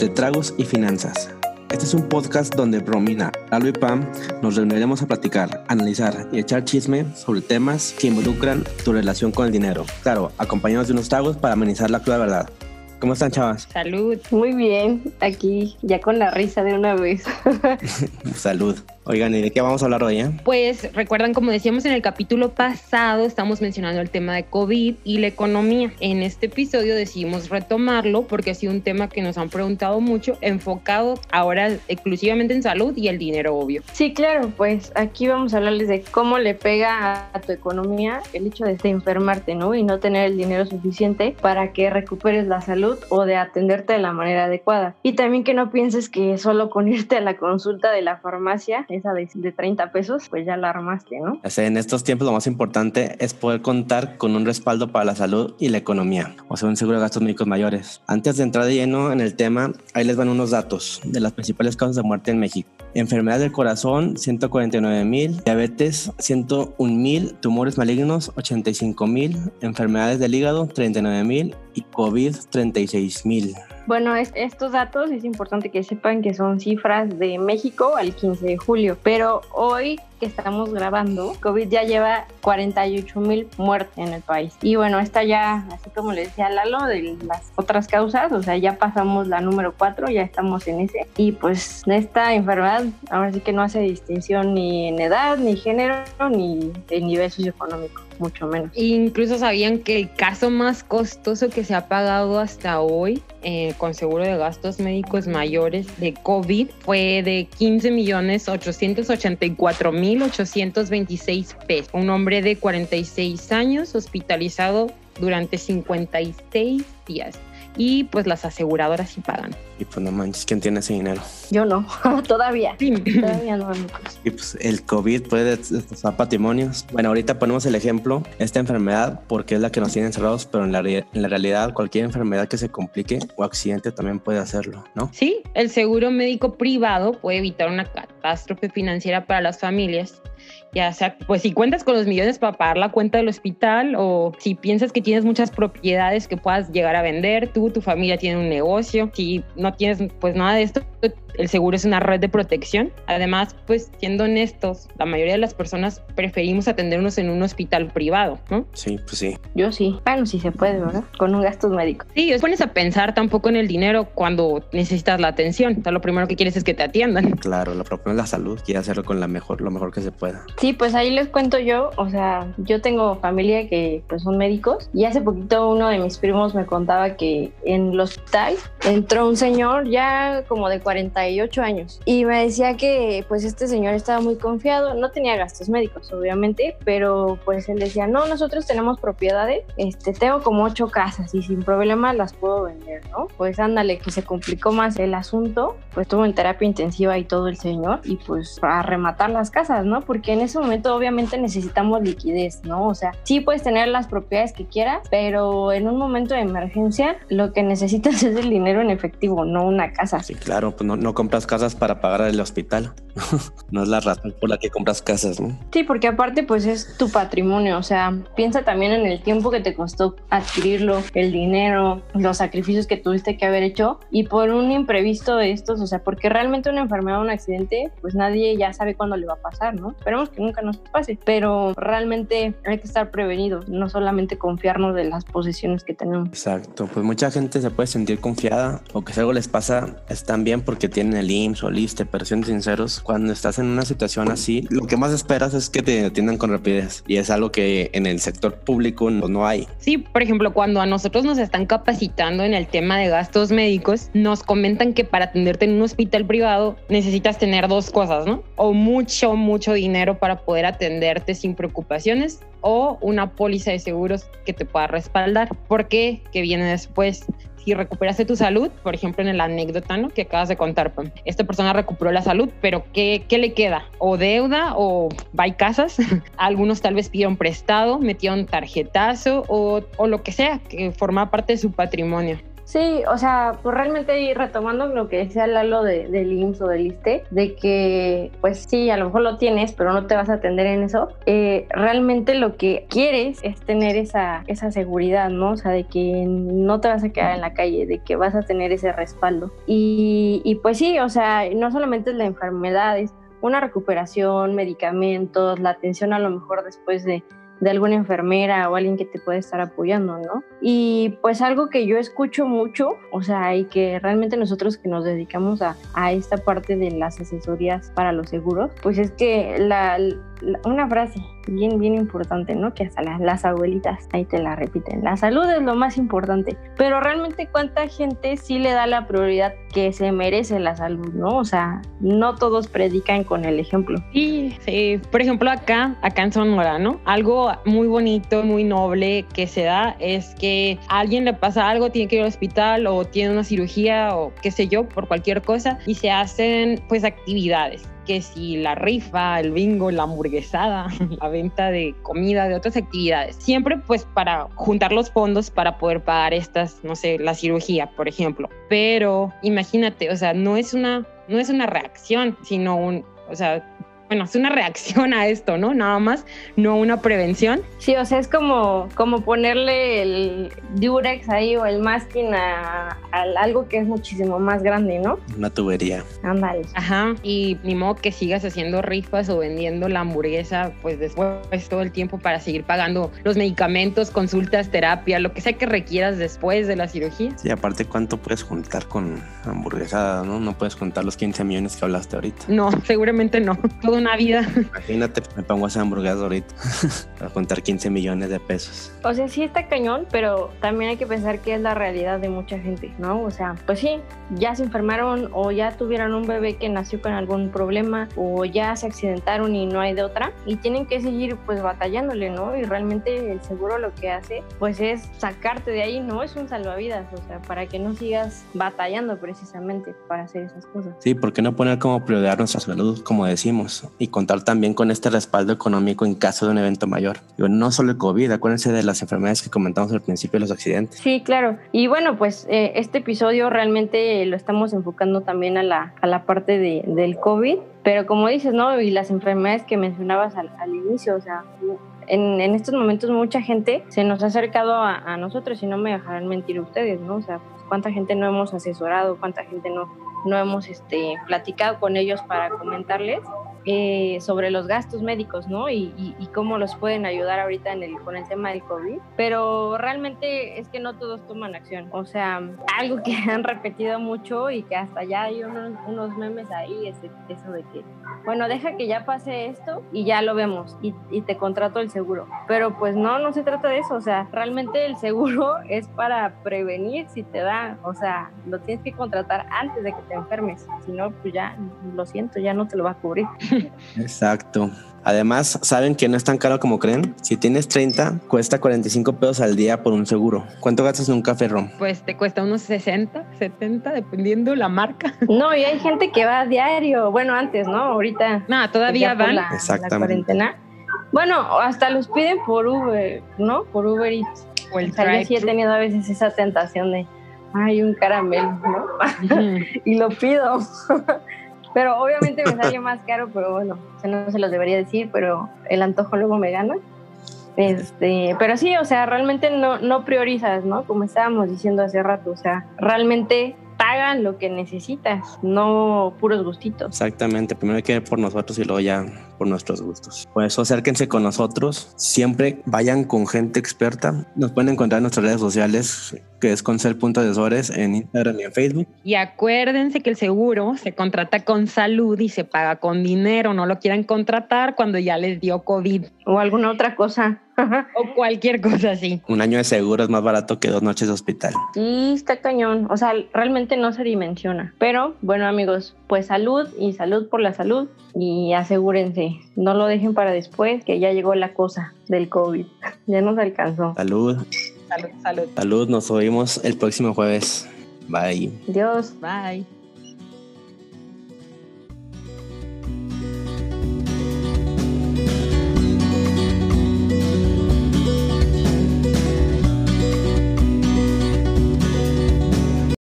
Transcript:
entre tragos y finanzas. Este es un podcast donde Romina, Lalo y Pam nos reuniremos a platicar, analizar y echar chisme sobre temas que involucran tu relación con el dinero. Claro, acompañados de unos tragos para amenizar la cruda verdad. ¿Cómo están, chavas? Salud. Muy bien, aquí ya con la risa de una vez. Salud. Oigan, ¿y de qué vamos a hablar hoy? Eh? Pues recuerdan, como decíamos en el capítulo pasado, estamos mencionando el tema de COVID y la economía. En este episodio decidimos retomarlo porque ha sido un tema que nos han preguntado mucho, enfocado ahora exclusivamente en salud y el dinero, obvio. Sí, claro, pues aquí vamos a hablarles de cómo le pega a tu economía el hecho de enfermarte, ¿no? Y no tener el dinero suficiente para que recuperes la salud o de atenderte de la manera adecuada. Y también que no pienses que solo con irte a la consulta de la farmacia de, de 30 pesos, pues ya la armaste, ¿no? O sea, en estos tiempos lo más importante es poder contar con un respaldo para la salud y la economía, o sea, un seguro de gastos médicos mayores. Antes de entrar de lleno en el tema, ahí les van unos datos de las principales causas de muerte en México. Enfermedad del corazón, 149 mil. Diabetes, 101 mil. Tumores malignos, 85 mil. Enfermedades del hígado, 39 mil. Y COVID, 36 mil. Bueno, estos datos es importante que sepan que son cifras de México al 15 de julio, pero hoy que estamos grabando, COVID ya lleva 48 mil muertes en el país. Y bueno, esta ya, así como le decía Lalo, de las otras causas, o sea, ya pasamos la número 4, ya estamos en ese. Y pues esta enfermedad ahora sí que no hace distinción ni en edad, ni género, ni en nivel socioeconómico mucho menos. Incluso sabían que el caso más costoso que se ha pagado hasta hoy eh, con seguro de gastos médicos mayores de COVID fue de 15 millones 884 mil 826 pesos. Un hombre de 46 años hospitalizado durante 56 días y pues las aseguradoras sí pagan. Y pues no manches, ¿quién tiene ese dinero? Yo no, todavía. Todavía no, Y pues el COVID puede destrozar patrimonios. Bueno, ahorita ponemos el ejemplo, esta enfermedad, porque es la que nos tiene encerrados, pero en la, en la realidad cualquier enfermedad que se complique o accidente también puede hacerlo, ¿no? Sí, el seguro médico privado puede evitar una catástrofe financiera para las familias ya sea, pues si cuentas con los millones para pagar la cuenta del hospital o si piensas que tienes muchas propiedades que puedas llegar a vender, tú, tu familia tiene un negocio, si no tienes pues nada de esto, el seguro es una red de protección. Además, pues siendo honestos, la mayoría de las personas preferimos atendernos en un hospital privado, ¿no? Sí, pues sí. Yo sí. Bueno, sí se puede, ¿verdad? Con un gasto médico. Sí, os pones a pensar tampoco en el dinero cuando necesitas la atención. O sea, lo primero que quieres es que te atiendan. Claro, lo propio es la salud, quiere hacerlo con la mejor, lo mejor que se pueda. Sí, pues ahí les cuento yo, o sea, yo tengo familia que pues son médicos y hace poquito uno de mis primos me contaba que en el hospital entró un señor ya como de 48 años y me decía que pues este señor estaba muy confiado, no tenía gastos médicos obviamente, pero pues él decía, no, nosotros tenemos propiedades, este, tengo como ocho casas y sin problema las puedo vender, ¿no? Pues ándale, que se complicó más el asunto, pues tuvo en terapia intensiva y todo el señor y pues a rematar las casas, ¿no? Porque en ese momento obviamente necesitamos liquidez, ¿no? O sea, sí puedes tener las propiedades que quieras, pero en un momento de emergencia lo que necesitas es el dinero en efectivo, no una casa. Sí, claro, pues no compras casas para pagar el hospital. no es la razón por la que compras casas, ¿no? Sí, porque aparte pues es tu patrimonio, o sea, piensa también en el tiempo que te costó adquirirlo, el dinero, los sacrificios que tuviste que haber hecho y por un imprevisto de estos, o sea, porque realmente una enfermedad o un accidente, pues nadie ya sabe cuándo le va a pasar, ¿no? Esperemos que nunca nos pase, pero realmente hay que estar prevenidos, no solamente confiarnos de las posesiones que tenemos. Exacto, pues mucha gente se puede sentir confiada o que si algo les pasa están bien porque tienen el IMSS o el ISTE, pero siendo sinceros, cuando estás en una situación así, lo que más esperas es que te atiendan con rapidez y es algo que en el sector público no, no hay. Sí, por ejemplo, cuando a nosotros nos están capacitando en el tema de gastos médicos, nos comentan que para atenderte en un hospital privado necesitas tener dos cosas, ¿no? O mucho, mucho dinero para poder atenderte sin preocupaciones o una póliza de seguros que te pueda respaldar. ¿Por qué? Que viene después. Si recuperaste tu salud, por ejemplo, en la anécdota ¿no? que acabas de contar, Pam. esta persona recuperó la salud, pero ¿qué, ¿qué le queda? ¿O deuda o va casas? Algunos tal vez pidieron prestado, metieron tarjetazo o, o lo que sea, que forma parte de su patrimonio. Sí, o sea, pues realmente retomando lo que decía Lalo de, del IMSS o del ISTE, de que pues sí, a lo mejor lo tienes, pero no te vas a atender en eso, eh, realmente lo que quieres es tener esa, esa seguridad, ¿no? O sea, de que no te vas a quedar en la calle, de que vas a tener ese respaldo. Y, y pues sí, o sea, no solamente es la enfermedad, es una recuperación, medicamentos, la atención a lo mejor después de de alguna enfermera o alguien que te puede estar apoyando, ¿no? Y pues algo que yo escucho mucho, o sea, y que realmente nosotros que nos dedicamos a, a esta parte de las asesorías para los seguros, pues es que la, una frase bien, bien importante, ¿no? Que hasta las, abuelitas ahí te la repiten. La salud es lo más importante, pero realmente cuánta gente sí le da la prioridad que se merece la salud, ¿no? O sea, no todos predican con el ejemplo. Sí. Por ejemplo, acá, acá en Sonora, ¿no? Algo muy bonito, muy noble que se da es que a alguien le pasa algo, tiene que ir al hospital o tiene una cirugía o qué sé yo, por cualquier cosa y se hacen pues actividades que si la rifa, el bingo, la hamburguesada, la venta de comida, de otras actividades. Siempre pues para juntar los fondos para poder pagar estas, no sé, la cirugía, por ejemplo. Pero imagínate, o sea, no es una, no es una reacción, sino un, o sea, bueno, es una reacción a esto, ¿no? Nada más, no una prevención. Sí, o sea, es como, como ponerle el Durex ahí o el masking a, algo que es muchísimo más grande, ¿no? Una tubería. Ándale. Ajá, y ni modo que sigas haciendo rifas o vendiendo la hamburguesa, pues después todo el tiempo para seguir pagando los medicamentos, consultas, terapia, lo que sea que requieras después de la cirugía. Sí, aparte, ¿cuánto puedes juntar con hamburguesada, no? No puedes contar los 15 millones que hablaste ahorita. No, seguramente no. Todo una vida. Imagínate, me pongo a hacer hamburguesas ahorita para contar 15 millones de pesos. O sea, sí está cañón, pero también hay que pensar que es la realidad de mucha gente, ¿no? O sea, pues sí, ya se enfermaron o ya tuvieron un bebé que nació con algún problema o ya se accidentaron y no hay de otra y tienen que seguir pues batallándole, ¿no? Y realmente el seguro lo que hace pues es sacarte de ahí, no es un salvavidas, o sea, para que no sigas batallando precisamente para hacer esas cosas. Sí, ¿por qué no poner como prioridad nuestra salud, como decimos? Y contar también con este respaldo económico en caso de un evento mayor. No solo el COVID, acuérdense de las enfermedades que comentamos al principio los accidentes. Sí, claro. Y bueno, pues eh, este episodio realmente lo estamos enfocando también a la, a la parte de, del COVID, pero como dices, ¿no? Y las enfermedades que mencionabas al, al inicio, o sea, en, en, estos momentos mucha gente se nos ha acercado a, a, nosotros y no me dejarán mentir ustedes, ¿no? O sea, pues, cuánta gente no hemos asesorado, cuánta gente no, no hemos este, platicado con ellos para comentarles eh, sobre los gastos médicos, ¿no? Y, cómo los pueden ayudar ahorita en el, con el tema del COVID. Pero realmente es que no todos toman acción. O sea, algo que han repetido mucho y que hasta ya hay unos, unos memes ahí, es eso de que, bueno, deja que ya pase esto y ya lo vemos y, y te contrato el seguro. Pero pues no, no se trata de eso. O sea, realmente el seguro es para prevenir si te da. O sea, lo tienes que contratar antes de que te enfermes. Si no, pues ya, lo siento, ya no te lo va a cubrir. Exacto. Además, saben que no es tan caro como creen. Si tienes 30, cuesta 45 pesos al día por un seguro. ¿Cuánto gastas en un café ron? Pues te cuesta unos 60, 70, dependiendo la marca. No, y hay gente que va a diario. Bueno, antes, ¿no? Ahorita. No, todavía van. La, Exactamente. La cuarentena. Bueno, hasta los piden por Uber, ¿no? Por Uber Eats. O el o sea, yo sí he tenido a veces esa tentación de, ay, un caramelo, ¿no? y lo pido. Pero obviamente me sale más caro, pero bueno, no se los debería decir, pero el antojo luego me gana. Este, pero sí, o sea, realmente no, no priorizas, ¿no? Como estábamos diciendo hace rato, o sea, realmente pagan lo que necesitas, no puros gustitos. Exactamente, primero hay que ver por nosotros y luego ya por nuestros gustos. Por eso acérquense con nosotros, siempre vayan con gente experta. Nos pueden encontrar en nuestras redes sociales, que es Concel.asesores en Instagram y en Facebook. Y acuérdense que el seguro se contrata con salud y se paga con dinero, no lo quieran contratar cuando ya les dio COVID. O alguna otra cosa. o cualquier cosa así. Un año de seguro es más barato que dos noches de hospital. Sí, está cañón. O sea, realmente no se dimensiona. Pero bueno, amigos, pues salud y salud por la salud y asegúrense, no lo dejen para después, que ya llegó la cosa del COVID. ya nos alcanzó. Salud. Salud, salud. Salud, nos oímos el próximo jueves. Bye. Dios. Bye.